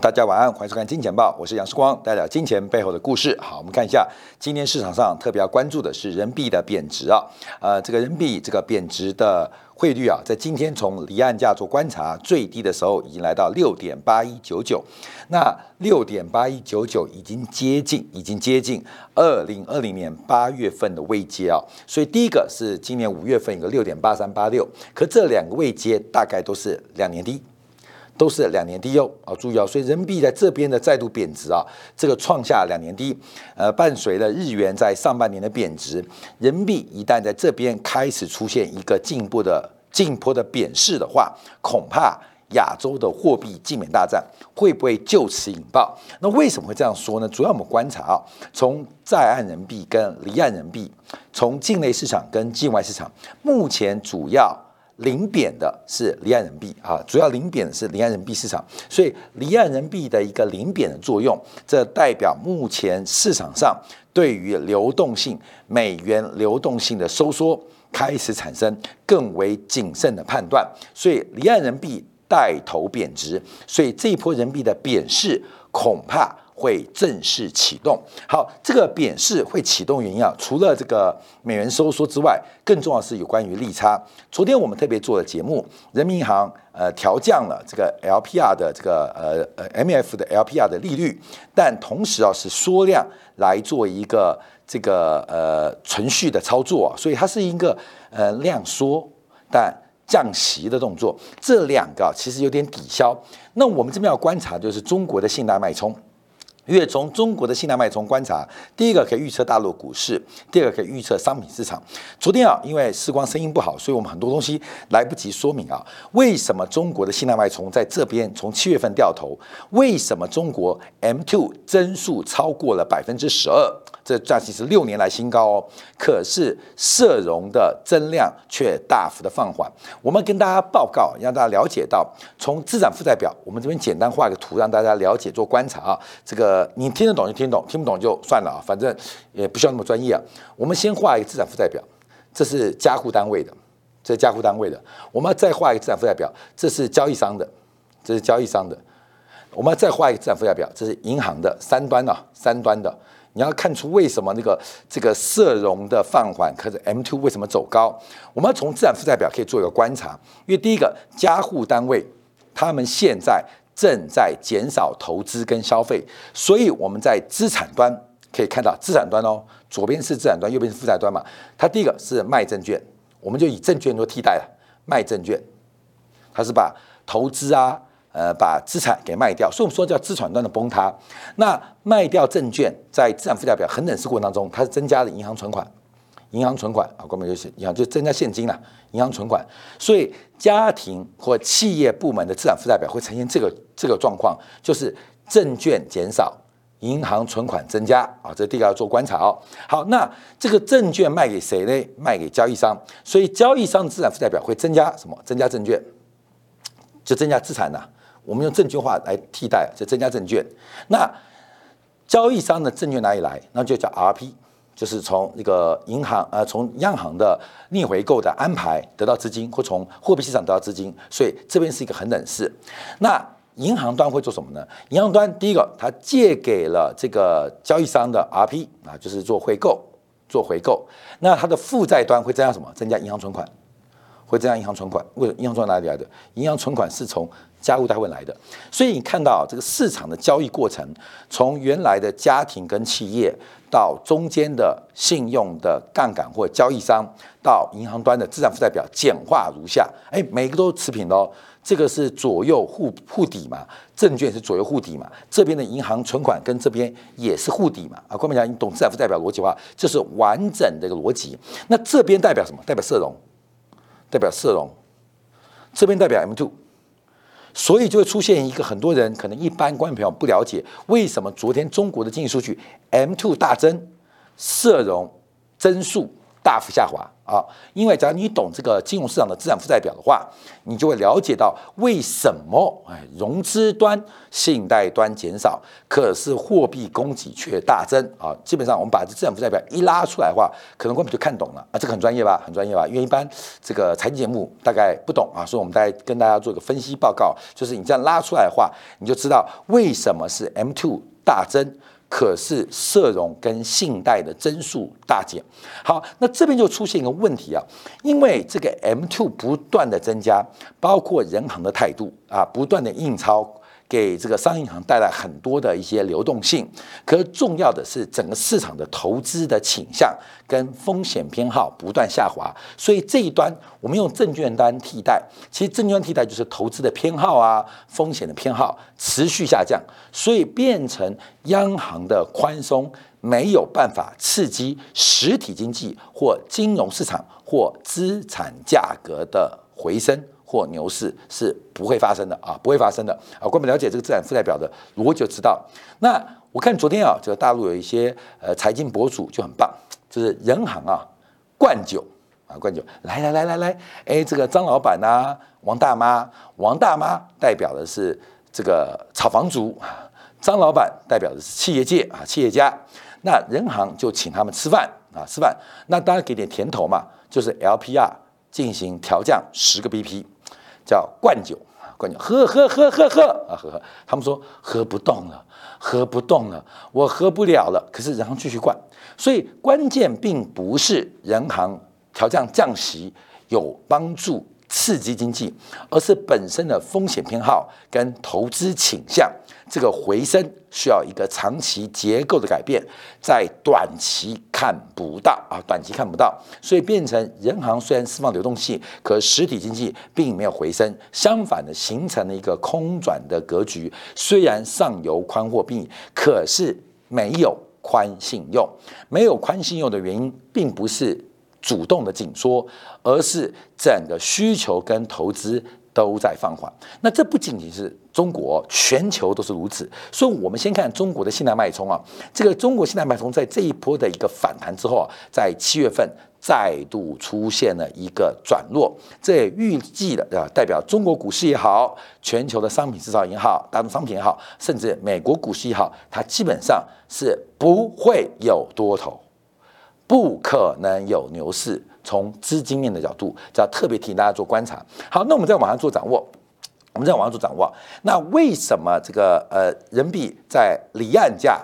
大家晚安，欢迎收看《金钱报》，我是杨世光，带来金钱背后的故事。好，我们看一下今天市场上特别要关注的是人民币的贬值啊。呃，这个人民币这个贬值的汇率啊，在今天从离岸价做观察，最低的时候已经来到六点八一九九，那六点八一九九已经接近，已经接近二零二零年八月份的位阶啊。所以第一个是今年五月份有个六点八三八六，可这两个位阶大概都是两年低。都是两年低哦，啊，注意哦，所以人民币在这边的再度贬值啊，这个创下两年低，呃，伴随了日元在上半年的贬值，人民币一旦在这边开始出现一个进一步的进坡的贬势的话，恐怕亚洲的货币竞免大战会不会就此引爆？那为什么会这样说呢？主要我们观察啊，从在岸人民币跟离岸人民币，从境内市场跟境外市场，目前主要。零贬的是离岸人民币啊，主要零贬的是离岸人民币市场，所以离岸人民币的一个零贬的作用，这代表目前市场上对于流动性美元流动性的收缩开始产生更为谨慎的判断，所以离岸人民币带头贬值，所以这一波人民币的贬势恐怕。会正式启动。好，这个贬势会启动原因啊，除了这个美元收缩之外，更重要是有关于利差。昨天我们特别做了节目，人民银行呃调降了这个 LPR 的这个呃呃 MF 的 LPR 的利率，但同时啊是缩量来做一个这个呃存续的操作，所以它是一个呃量缩但降息的动作。这两个其实有点抵消。那我们这边要观察就是中国的信贷脉冲。因为从中国的信贷脉冲观察，第一个可以预测大陆股市，第二个可以预测商品市场。昨天啊，因为时光声音不好，所以我们很多东西来不及说明啊。为什么中国的信贷脉冲在这边从七月份掉头？为什么中国 M2 增速超过了百分之十二？这暂时是六年来新高哦，可是社融的增量却大幅的放缓。我们跟大家报告，让大家了解到，从资产负债表，我们这边简单画个图，让大家了解做观察啊。这个你听得懂就听懂，听不懂就算了啊，反正也不需要那么专业啊。我们先画一个资产负债表，这是加户单位的，这是加户单位的。我们要再画一个资产负债表，这是交易商的，这是交易商的。我们要再画一个资产负债表，这是银行的三端啊，三端的。你要看出为什么那个这个社融的放缓，可是 M two 为什么走高？我们要从资产负债表可以做一个观察，因为第一个加户单位他们现在正在减少投资跟消费，所以我们在资产端可以看到资产端哦，左边是资产端，右边是负债端嘛。它第一个是卖证券，我们就以证券做替代了，卖证券，它是把投资啊。呃，把资产给卖掉，所以我们说叫资产端的崩塌。那卖掉证券，在资产负债表恒等式过程当中，它是增加了银行存款，银行存款啊，根本就是银行就增加现金了，银行存款。所以家庭或企业部门的资产负债表会呈现这个这个状况，就是证券减少，银行存款增加啊，这第一个要做观察哦。好，那这个证券卖给谁呢？卖给交易商，所以交易商的资产负债表会增加什么？增加证券，就增加资产呐。我们用证券化来替代，就增加证券。那交易商的证券哪里来？那就叫 RP，就是从那个银行呃，从央行的逆回购的安排得到资金，或从货币市场得到资金。所以这边是一个很等式。那银行端会做什么呢？银行端第一个，它借给了这个交易商的 RP 啊，就是做回购，做回购。那它的负债端会增加什么？增加银行存款，会增加银行存款。为银行存款哪里来的？银行存款是从加户单位来的，所以你看到这个市场的交易过程，从原来的家庭跟企业，到中间的信用的杠杆或交易商，到银行端的资产负债表，简化如下。哎，每个都持平的哦。这个是左右互互抵嘛，证券是左右互抵嘛，这边的银行存款跟这边也是互抵嘛。啊，关明讲，你懂资产负债表逻辑话，这是完整的一个逻辑。那这边代表什么？代表社融，代表社融，这边代表 M two。所以就会出现一个很多人可能一般观众朋友不了解，为什么昨天中国的经济数据 M two 大增，社融增速。大幅下滑啊！因为只要你懂这个金融市场的资产负债表的话，你就会了解到为什么哎融资端、信贷端减少，可是货币供给却大增啊！基本上我们把这资产负债表一拉出来的话，可能我们就看懂了啊！这个很专业吧？很专业吧？因为一般这个财经节目大概不懂啊，所以我们大概跟大家做一个分析报告，就是你这样拉出来的话，你就知道为什么是 M two 大增。可是社融跟信贷的增速大减，好，那这边就出现一个问题啊，因为这个 M two 不断的增加，包括人行的态度啊，不断的印钞。给这个商业银行带来很多的一些流动性，可是重要的是整个市场的投资的倾向跟风险偏好不断下滑，所以这一端我们用证券端替代，其实证券替代就是投资的偏好啊，风险的偏好持续下降，所以变成央行的宽松没有办法刺激实体经济或金融市场或资产价格的回升。或牛市是不会发生的啊，不会发生的啊。关本了解这个资产负债表的逻辑就知道。那我看昨天啊，这个大陆有一些呃财经博主就很棒，就是人行啊灌酒啊灌酒，来来来来来，哎，这个张老板呐，王大妈，王大妈代表的是这个炒房族，张老板代表的是企业界啊企业家。那人行就请他们吃饭啊吃饭，那当然给点甜头嘛，就是 LPR 进行调降十个 BP。叫灌酒灌酒，喝喝喝喝喝啊，喝喝。他们说喝不动了，喝不动了，我喝不了了。可是然后继续灌，所以关键并不是人行调降降息有帮助刺激经济，而是本身的风险偏好跟投资倾向。这个回升需要一个长期结构的改变，在短期看不到啊，短期看不到，所以变成人行虽然释放流动性，可实体经济并没有回升，相反的形成了一个空转的格局。虽然上游宽货币，可是没有宽信用，没有宽信用的原因，并不是主动的紧缩，而是整个需求跟投资。都在放缓，那这不仅仅是中国，全球都是如此。所以，我们先看中国的信贷脉冲啊，这个中国信贷脉冲在这一波的一个反弹之后啊，在七月份再度出现了一个转弱，这也预计了啊，代表中国股市也好，全球的商品制造也好，大宗商品也好，甚至美国股市也好，它基本上是不会有多头，不可能有牛市。从资金面的角度，就要特别提醒大家做观察。好，那我们再往上做掌握，我们再往上做掌握。那为什么这个呃人民币在离岸价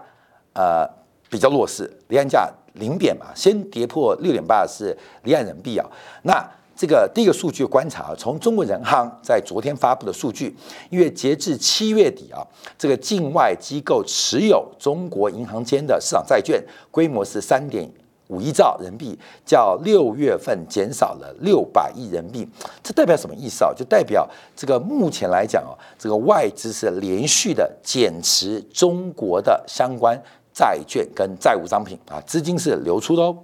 呃比较弱势？离岸价零点嘛，先跌破六点八是离岸人民币啊。那这个第一个数据观察，从中国人行在昨天发布的数据，因为截至七月底啊，这个境外机构持有中国银行间的市场债券规模是三点。五亿兆人民币，较六月份减少了六百亿人民币，这代表什么意思啊？就代表这个目前来讲啊，这个外资是连续的减持中国的相关债券跟债务商品啊，资金是流出的哦，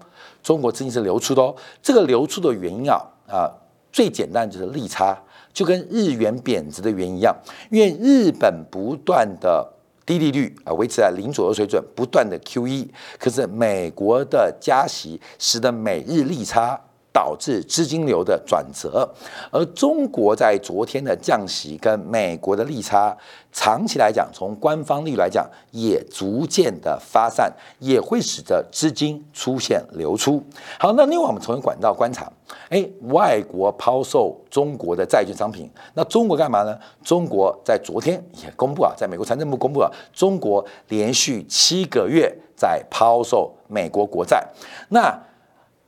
中国资金是流出的哦。这个流出的原因啊啊，最简单就是利差，就跟日元贬值的原因一样，因为日本不断的。低利率啊，维持在零左右水准，不断的 QE，可是美国的加息使得美日利差。导致资金流的转折，而中国在昨天的降息跟美国的利差，长期来讲，从官方利率来讲，也逐渐的发散，也会使得资金出现流出。好，那另外我们从管道观察，哎，外国抛售中国的债券商品，那中国干嘛呢？中国在昨天也公布啊，在美国财政部公布了，中国连续七个月在抛售美国国债，那。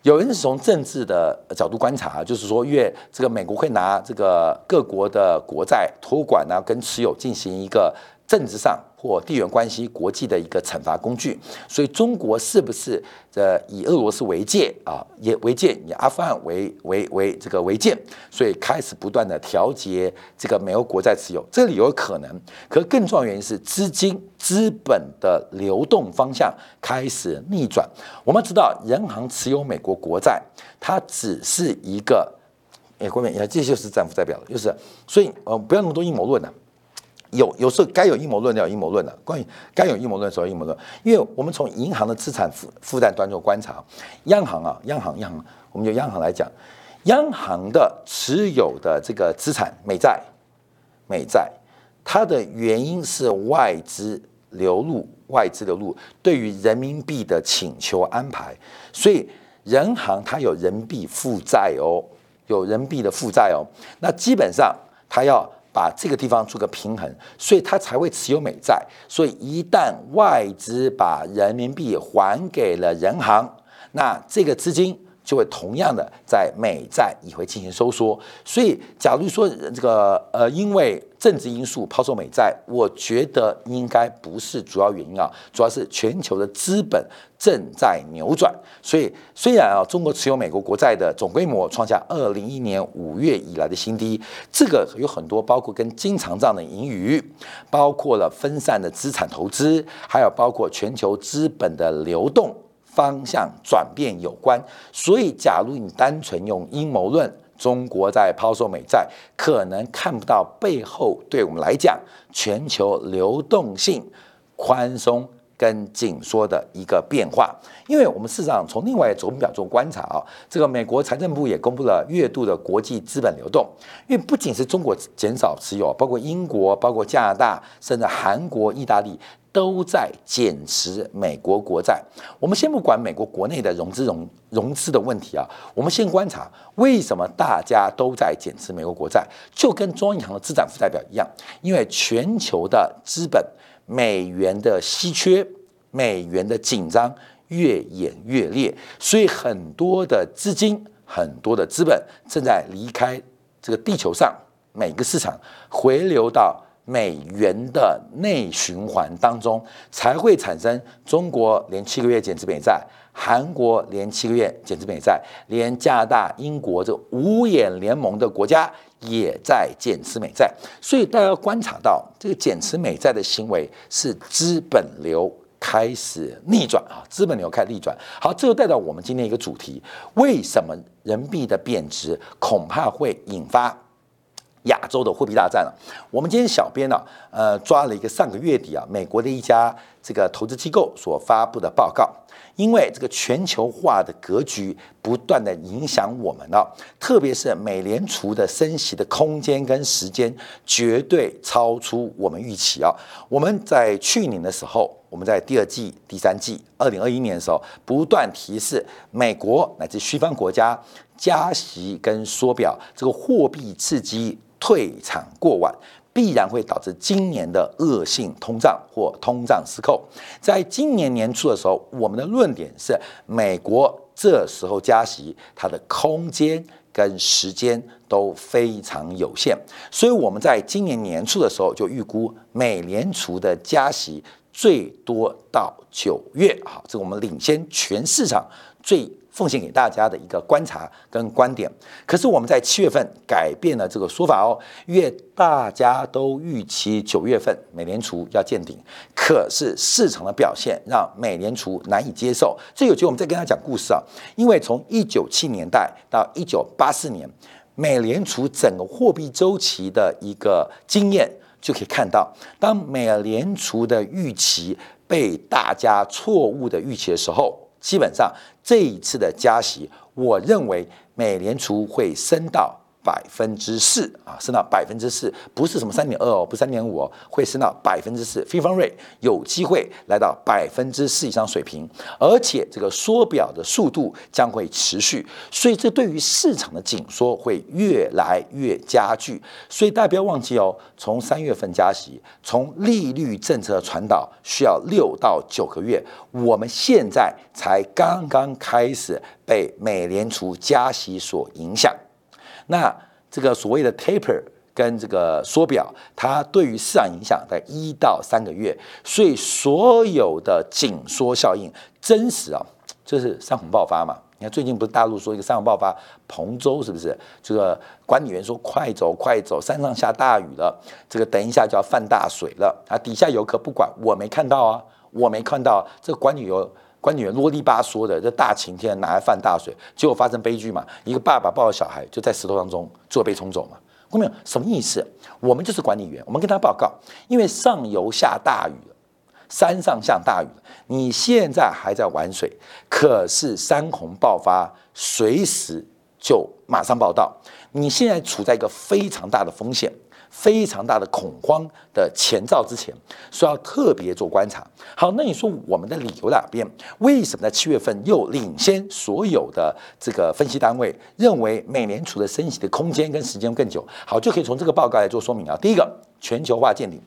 有人是从政治的角度观察，就是说，越这个美国会拿这个各国的国债托管呢，跟持有进行一个政治上。或地缘关系、国际的一个惩罚工具，所以中国是不是呃以俄罗斯为界啊，也为界，以阿富汗为为为这个为界，所以开始不断的调节这个美国国债持有，这里有可能。可更重要原因是资金资本的流动方向开始逆转。我们知道，人行持有美国国债，它只是一个，哎，各位，这就是资产负债表了，就是所以呃，不要那么多阴谋论了。有有时候该有阴谋论要有阴谋论的，关于该有阴谋论的时候阴谋论，因为我们从银行的资产负负债端做观察，央行啊，央行央行，我们就央行来讲，央行的持有的这个资产美债，美债，它的原因是外资流入，外资流入对于人民币的请求安排，所以人行它有人民币负债哦，有人民币的负债哦，那基本上它要。把这个地方做个平衡，所以他才会持有美债。所以一旦外资把人民币还给了人行，那这个资金。就会同样的在美债也会进行收缩，所以假如说这个呃因为政治因素抛售美债，我觉得应该不是主要原因啊，主要是全球的资本正在扭转。所以虽然啊中国持有美国国债的总规模创下二零一一年五月以来的新低，这个有很多包括跟经常账的盈余，包括了分散的资产投资，还有包括全球资本的流动。方向转变有关，所以假如你单纯用阴谋论，中国在抛售美债，可能看不到背后对我们来讲全球流动性宽松跟紧缩的一个变化。因为我们事实上从另外走表中观察啊，这个美国财政部也公布了月度的国际资本流动，因为不仅是中国减少持有，包括英国、包括加拿大，甚至韩国、意大利。都在减持美国国债。我们先不管美国国内的融资融融资的问题。啊，我们先观察为什么大家都在减持美国国债，就跟中央银行的资产负债表一样，因为全球的资本美元的稀缺、美元的紧张越演越烈，所以很多的资金、很多的资本正在离开这个地球上每个市场，回流到。美元的内循环当中，才会产生中国连七个月减持美债，韩国连七个月减持美债，连加拿大、英国这五眼联盟的国家也在减持美债。所以大家要观察到，这个减持美债的行为是资本流开始逆转啊，资本流开始逆转。好，这就带到我们今天一个主题：为什么人民币的贬值恐怕会引发？亚洲的货币大战了。我们今天小编呢，呃，抓了一个上个月底啊，美国的一家这个投资机构所发布的报告。因为这个全球化的格局不断的影响我们了，特别是美联储的升息的空间跟时间绝对超出我们预期啊。我们在去年的时候，我们在第二季、第三季，二零二一年的时候，不断提示美国乃至西方国家加息跟缩表，这个货币刺激。退场过晚，必然会导致今年的恶性通胀或通胀失控。在今年年初的时候，我们的论点是，美国这时候加息，它的空间跟时间都非常有限。所以我们在今年年初的时候就预估，美联储的加息最多到九月。好，这个我们领先全市场最。奉献给大家的一个观察跟观点，可是我们在七月份改变了这个说法哦，因为大家都预期九月份美联储要见顶，可是市场的表现让美联储难以接受。这有机会我们再跟他讲故事啊，因为从一九七年代到一九八四年，美联储整个货币周期的一个经验就可以看到，当美联储的预期被大家错误的预期的时候。基本上这一次的加息，我认为美联储会升到。百分之四啊，升到百分之四，不是什么三点二哦，不是三点五哦，会升到百分之四。非方瑞有机会来到百分之四以上水平，而且这个缩表的速度将会持续，所以这对于市场的紧缩会越来越加剧。所以大家不要忘记哦，从三月份加息，从利率政策传导需要六到九个月，我们现在才刚刚开始被美联储加息所影响。那这个所谓的 taper 跟这个缩表，它对于市场影响在一到三个月，所以所有的紧缩效应真实啊，就是山洪爆发嘛。你看最近不是大陆说一个山洪爆发，彭州是不是？这个管理员说快走快走，山上下大雨了，这个等一下就要犯大水了啊！底下游客不管，我没看到啊，我没看到这个管理员。管理员啰里吧嗦的，这大晴天哪来犯大水？结果发生悲剧嘛？一个爸爸抱着小孩就在石头当中就被冲走嘛？看没有？什么意思？我们就是管理员，我们跟他报告，因为上游下大雨了，山上下大雨了，你现在还在玩水，可是山洪爆发，随时就马上报道，你现在处在一个非常大的风险。非常大的恐慌的前兆之前，需要特别做观察。好，那你说我们的理由哪边？为什么在七月份又领先所有的这个分析单位，认为美联储的升息的空间跟时间更久？好，就可以从这个报告来做说明啊。第一个，全球化见顶。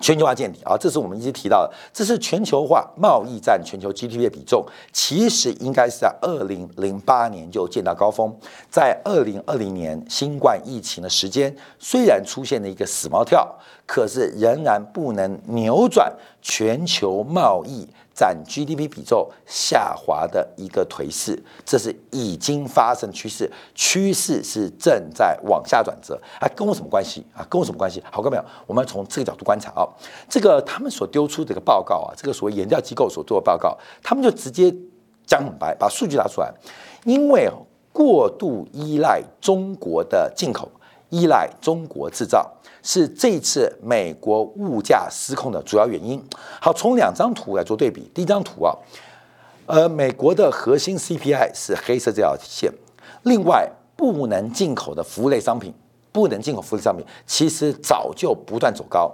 全球化见底啊，这是我们一直提到的，这是全球化贸易占全球 GDP 的比重，其实应该是在二零零八年就见到高峰，在二零二零年新冠疫情的时间，虽然出现了一个死猫跳，可是仍然不能扭转全球贸易。占 GDP 比重下滑的一个颓势，这是已经发生趋势，趋势是正在往下转折啊，跟我什么关系啊？跟我什么关系？好，看没有？我们从这个角度观察啊，这个他们所丢出这个报告啊，这个所谓研调机构所做的报告，他们就直接讲很白，把数据拿出来，因为过度依赖中国的进口，依赖中国制造。是这次美国物价失控的主要原因。好，从两张图来做对比。第一张图啊，呃，美国的核心 CPI 是黑色这条线。另外，不能进口的服务类商品，不能进口服务类商品，其实早就不断走高。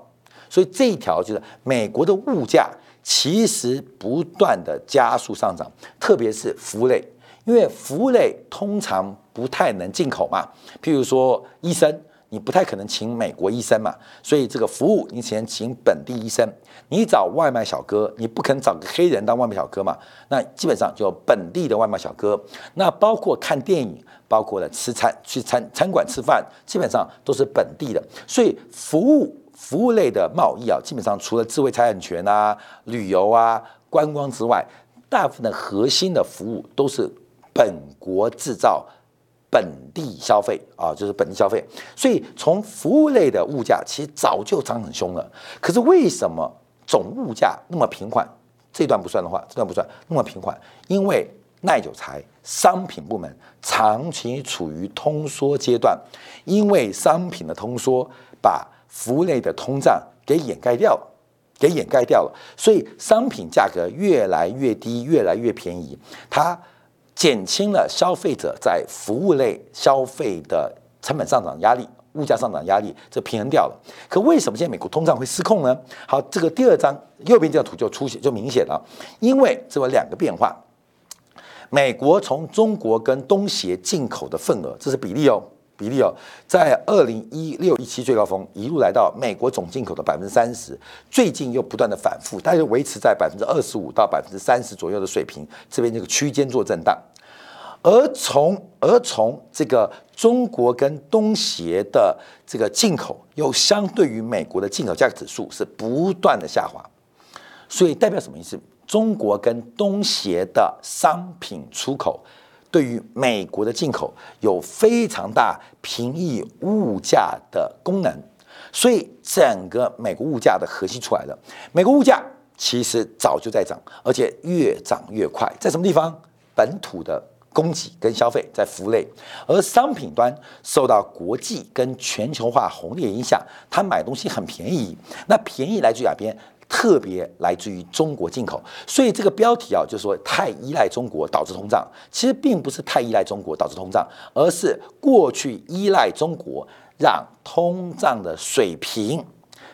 所以这一条就是美国的物价其实不断的加速上涨，特别是服务类，因为服务类通常不太能进口嘛，譬如说医生。你不太可能请美国医生嘛，所以这个服务你只能请本地医生。你找外卖小哥，你不肯找个黑人当外卖小哥嘛。那基本上就本地的外卖小哥。那包括看电影，包括了吃餐去餐餐馆吃饭，基本上都是本地的。所以服务服务类的贸易啊，基本上除了智慧财产权啊、旅游啊、观光之外，大部分的核心的服务都是本国制造。本地消费啊，就是本地消费，所以从服务类的物价其实早就涨很凶了。可是为什么总物价那么平缓？这段不算的话，这段不算那么平缓，因为耐久材商品部门长期处于通缩阶段，因为商品的通缩把服务类的通胀给掩盖掉了，给掩盖掉了，所以商品价格越来越低，越来越便宜，它。减轻了消费者在服务类消费的成本上涨压力、物价上涨压力，这平衡掉了。可为什么现在美国通胀会失控呢？好，这个第二张右边这张图就出现就明显了，因为这有两个变化：美国从中国跟东协进口的份额，这是比例哦。比例哦，在二零一六一七最高峰一路来到美国总进口的百分之三十，最近又不断的反复，大约维持在百分之二十五到百分之三十左右的水平，这边这个区间做震荡。而从而从这个中国跟东协的这个进口，又相对于美国的进口价格指数是不断的下滑，所以代表什么意思？中国跟东协的商品出口。对于美国的进口有非常大平抑物价的功能，所以整个美国物价的核心出来了。美国物价其实早就在涨，而且越涨越快。在什么地方？本土的供给跟消费在服务类，而商品端受到国际跟全球化红利影响，它买东西很便宜。那便宜来自于哪边？特别来自于中国进口，所以这个标题啊，就是说太依赖中国导致通胀。其实并不是太依赖中国导致通胀，而是过去依赖中国，让通胀的水平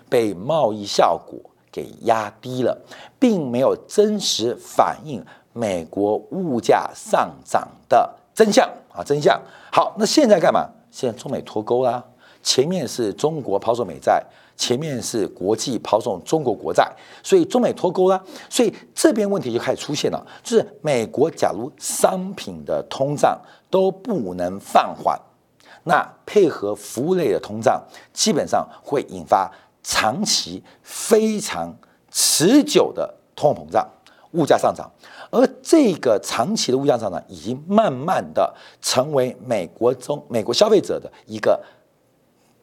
被贸易效果给压低了，并没有真实反映美国物价上涨的真相啊！真相好，那现在干嘛？现在中美脱钩啦，前面是中国抛售美债。前面是国际抛售中国国债，所以中美脱钩了，所以这边问题就开始出现了，就是美国假如商品的通胀都不能放缓，那配合服务类的通胀，基本上会引发长期非常持久的通货膨胀、物价上涨，而这个长期的物价上涨已经慢慢的成为美国中美国消费者的一个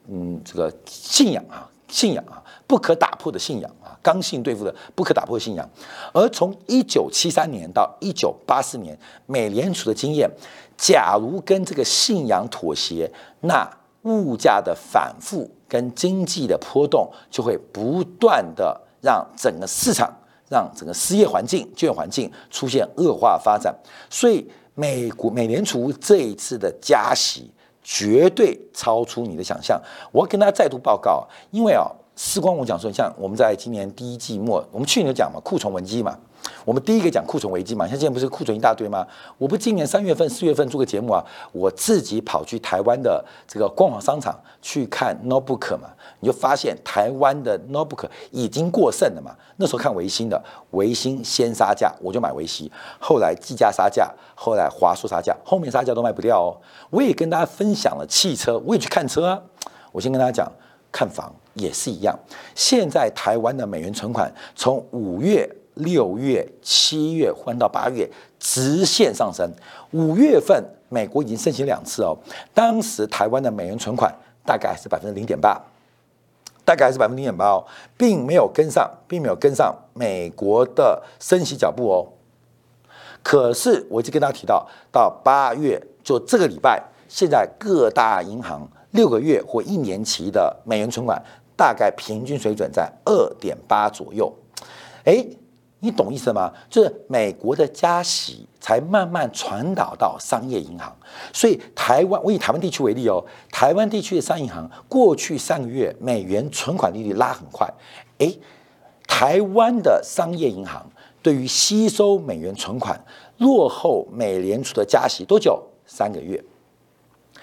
嗯这个信仰啊。信仰啊，不可打破的信仰啊，刚性对付的不可打破的信仰。而从一九七三年到一九八四年，美联储的经验，假如跟这个信仰妥协，那物价的反复跟经济的波动，就会不断的让整个市场、让整个失业环境、就业环境出现恶化发展。所以，美国美联储这一次的加息绝对超出你的想象。我要跟大家再度报告，因为啊，事关我讲说，像我们在今年第一季末，我们去年讲嘛，库存危机嘛。我们第一个讲库存危机嘛，像现在不是库存一大堆吗？我不今年三月份、四月份做个节目啊，我自己跑去台湾的这个官网商场去看 notebook 嘛，你就发现台湾的 notebook 已经过剩了嘛。那时候看维新的，维新先杀价，我就买维新，后来技嘉杀价，后来华硕杀价，后面杀价都卖不掉哦。我也跟大家分享了汽车，我也去看车啊。我先跟大家讲，看房也是一样。现在台湾的美元存款从五月。六月、七月换到八月，直线上升。五月份，美国已经升息两次哦。当时台湾的美元存款大概是百分之零点八，大概还是百分之零点八哦，并没有跟上，并没有跟上美国的升息脚步哦。可是，我已经跟大家提到，到八月就这个礼拜，现在各大银行六个月或一年期的美元存款大概平均水准在二点八左右，哎。你懂意思吗？就是美国的加息才慢慢传导到商业银行，所以台湾我以台湾地区为例哦，台湾地区的商业银行过去三个月美元存款利率拉很快，诶，台湾的商业银行对于吸收美元存款落后美联储的加息多久？三个月。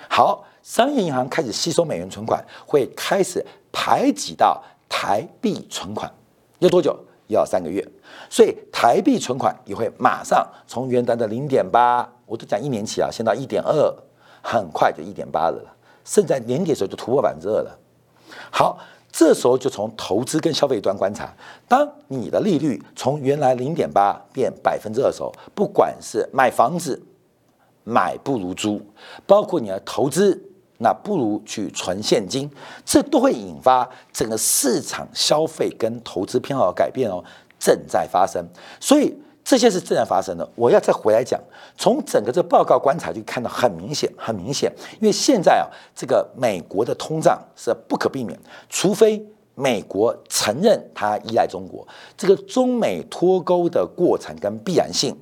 好，商业银行开始吸收美元存款，会开始排挤到台币存款，要多久？要三个月，所以台币存款也会马上从原来的零点八，我都讲一年期啊，先到一点二，很快就一点八了，甚至在年底的时候就突破百分之二了。好，这时候就从投资跟消费端观察，当你的利率从原来零点八变百分之二的时候，不管是买房子买不如租，包括你的投资。那不如去存现金，这都会引发整个市场消费跟投资偏好的改变哦，正在发生。所以这些是正在发生的。我要再回来讲，从整个这报告观察就看到很明显，很明显。因为现在啊，这个美国的通胀是不可避免，除非美国承认它依赖中国，这个中美脱钩的过程跟必然性，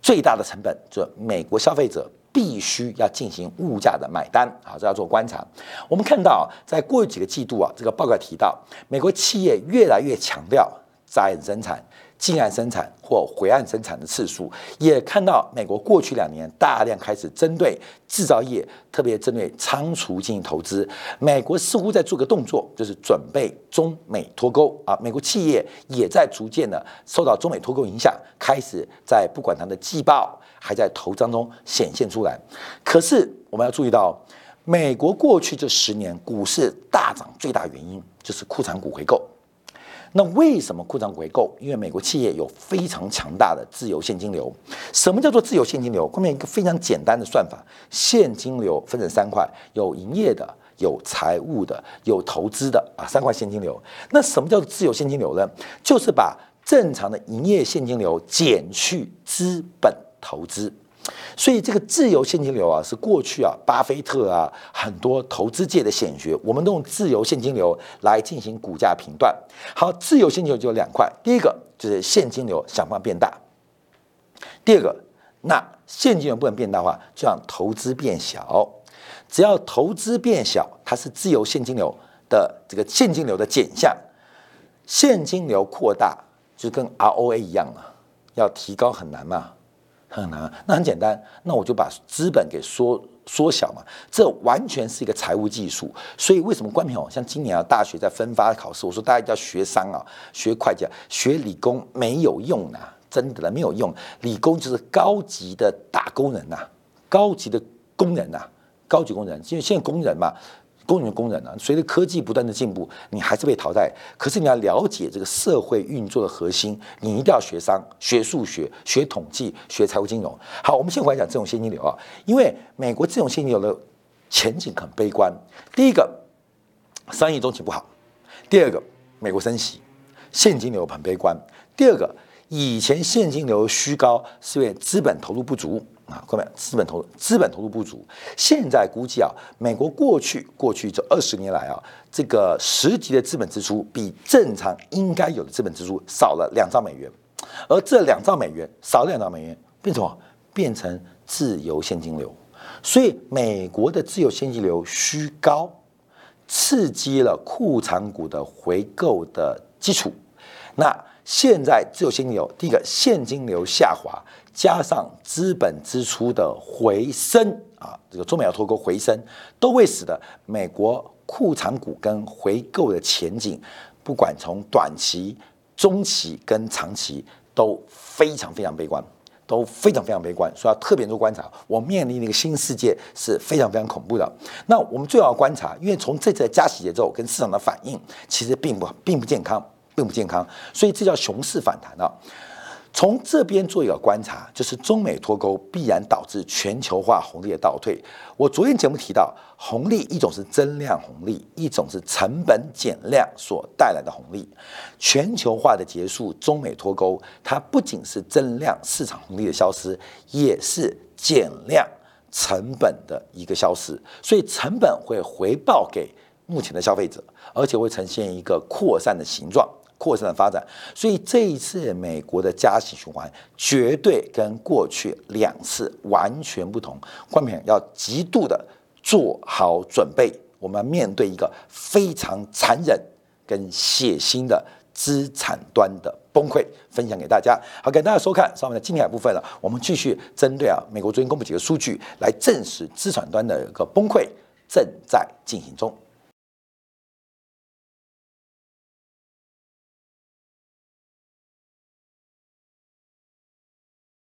最大的成本就是美国消费者。必须要进行物价的买单啊，这要做观察。我们看到，在过去几个季度啊，这个报告提到，美国企业越来越强调在岸生产。近岸生产或回岸生产的次数，也看到美国过去两年大量开始针对制造业，特别针对仓储进行投资。美国似乎在做个动作，就是准备中美脱钩啊。美国企业也在逐渐的受到中美脱钩影响，开始在不管它的季报，还在投资当中显现出来。可是我们要注意到，美国过去这十年股市大涨最大原因就是库存股回购。那为什么库存回购？因为美国企业有非常强大的自由现金流。什么叫做自由现金流？后面一个非常简单的算法：现金流分成三块，有营业的，有财务的，有投资的啊，三块现金流。那什么叫做自由现金流呢？就是把正常的营业现金流减去资本投资。所以这个自由现金流啊，是过去啊，巴菲特啊，很多投资界的显学，我们都用自由现金流来进行股价评断。好，自由现金流就有两块，第一个就是现金流想办法变大，第二个，那现金流不能变大的话，就让投资变小。只要投资变小，它是自由现金流的这个现金流的减项。现金流扩大就跟 ROA 一样了，要提高很难嘛。很难，那很简单，那我就把资本给缩缩小嘛，这完全是一个财务技术。所以为什么观众像今年啊，大学在分发考试，我说大家要学商啊，学会计，学理工没有用啊，真的没有用。理工就是高级的打工人呐，高级的工人呐，高级工人，因为现在工人嘛。工人工人呢？随着科技不断的进步，你还是被淘汰。可是你要了解这个社会运作的核心，你一定要学商、学数学、学统计、学财务金融。好，我们先回来讲这种现金流啊，因为美国这种现金流的前景很悲观。第一个，商业中期不好；第二个，美国升息，现金流很悲观；第二个，以前现金流虚高是因为资本投入不足。啊，各位，资本投资本投入不足。现在估计啊，美国过去过去这二十年来啊，这个实际的资本支出比正常应该有的资本支出少了两兆美元，而这两兆美元少了两兆美元，变成什么？变成自由现金流。所以美国的自由现金流虚高，刺激了库藏股的回购的基础。那现在自由现金流，第一个现金流下滑。加上资本支出的回升啊，这个中美要脱钩回升，都会使得美国库藏股跟回购的前景，不管从短期、中期跟长期都非常非常悲观，都非常非常悲观，所以要特别多观察。我面临的一个新世界是非常非常恐怖的。那我们最好观察，因为从这次的加息节奏跟市场的反应，其实并不并不健康，并不健康，所以这叫熊市反弹啊。从这边做一个观察，就是中美脱钩必然导致全球化红利的倒退。我昨天节目提到，红利一种是增量红利，一种是成本减量所带来的红利。全球化的结束，中美脱钩，它不仅是增量市场红利的消失，也是减量成本的一个消失。所以成本会回报给目前的消费者，而且会呈现一个扩散的形状。扩散的发展，所以这一次美国的加息循环绝对跟过去两次完全不同。观众要极度的做好准备，我们要面对一个非常残忍跟血腥的资产端的崩溃。分享给大家，好，感谢大家收看上面的精彩部分了。我们继续针对啊美国昨天公布几个数据来证实资产端的一个崩溃正在进行中。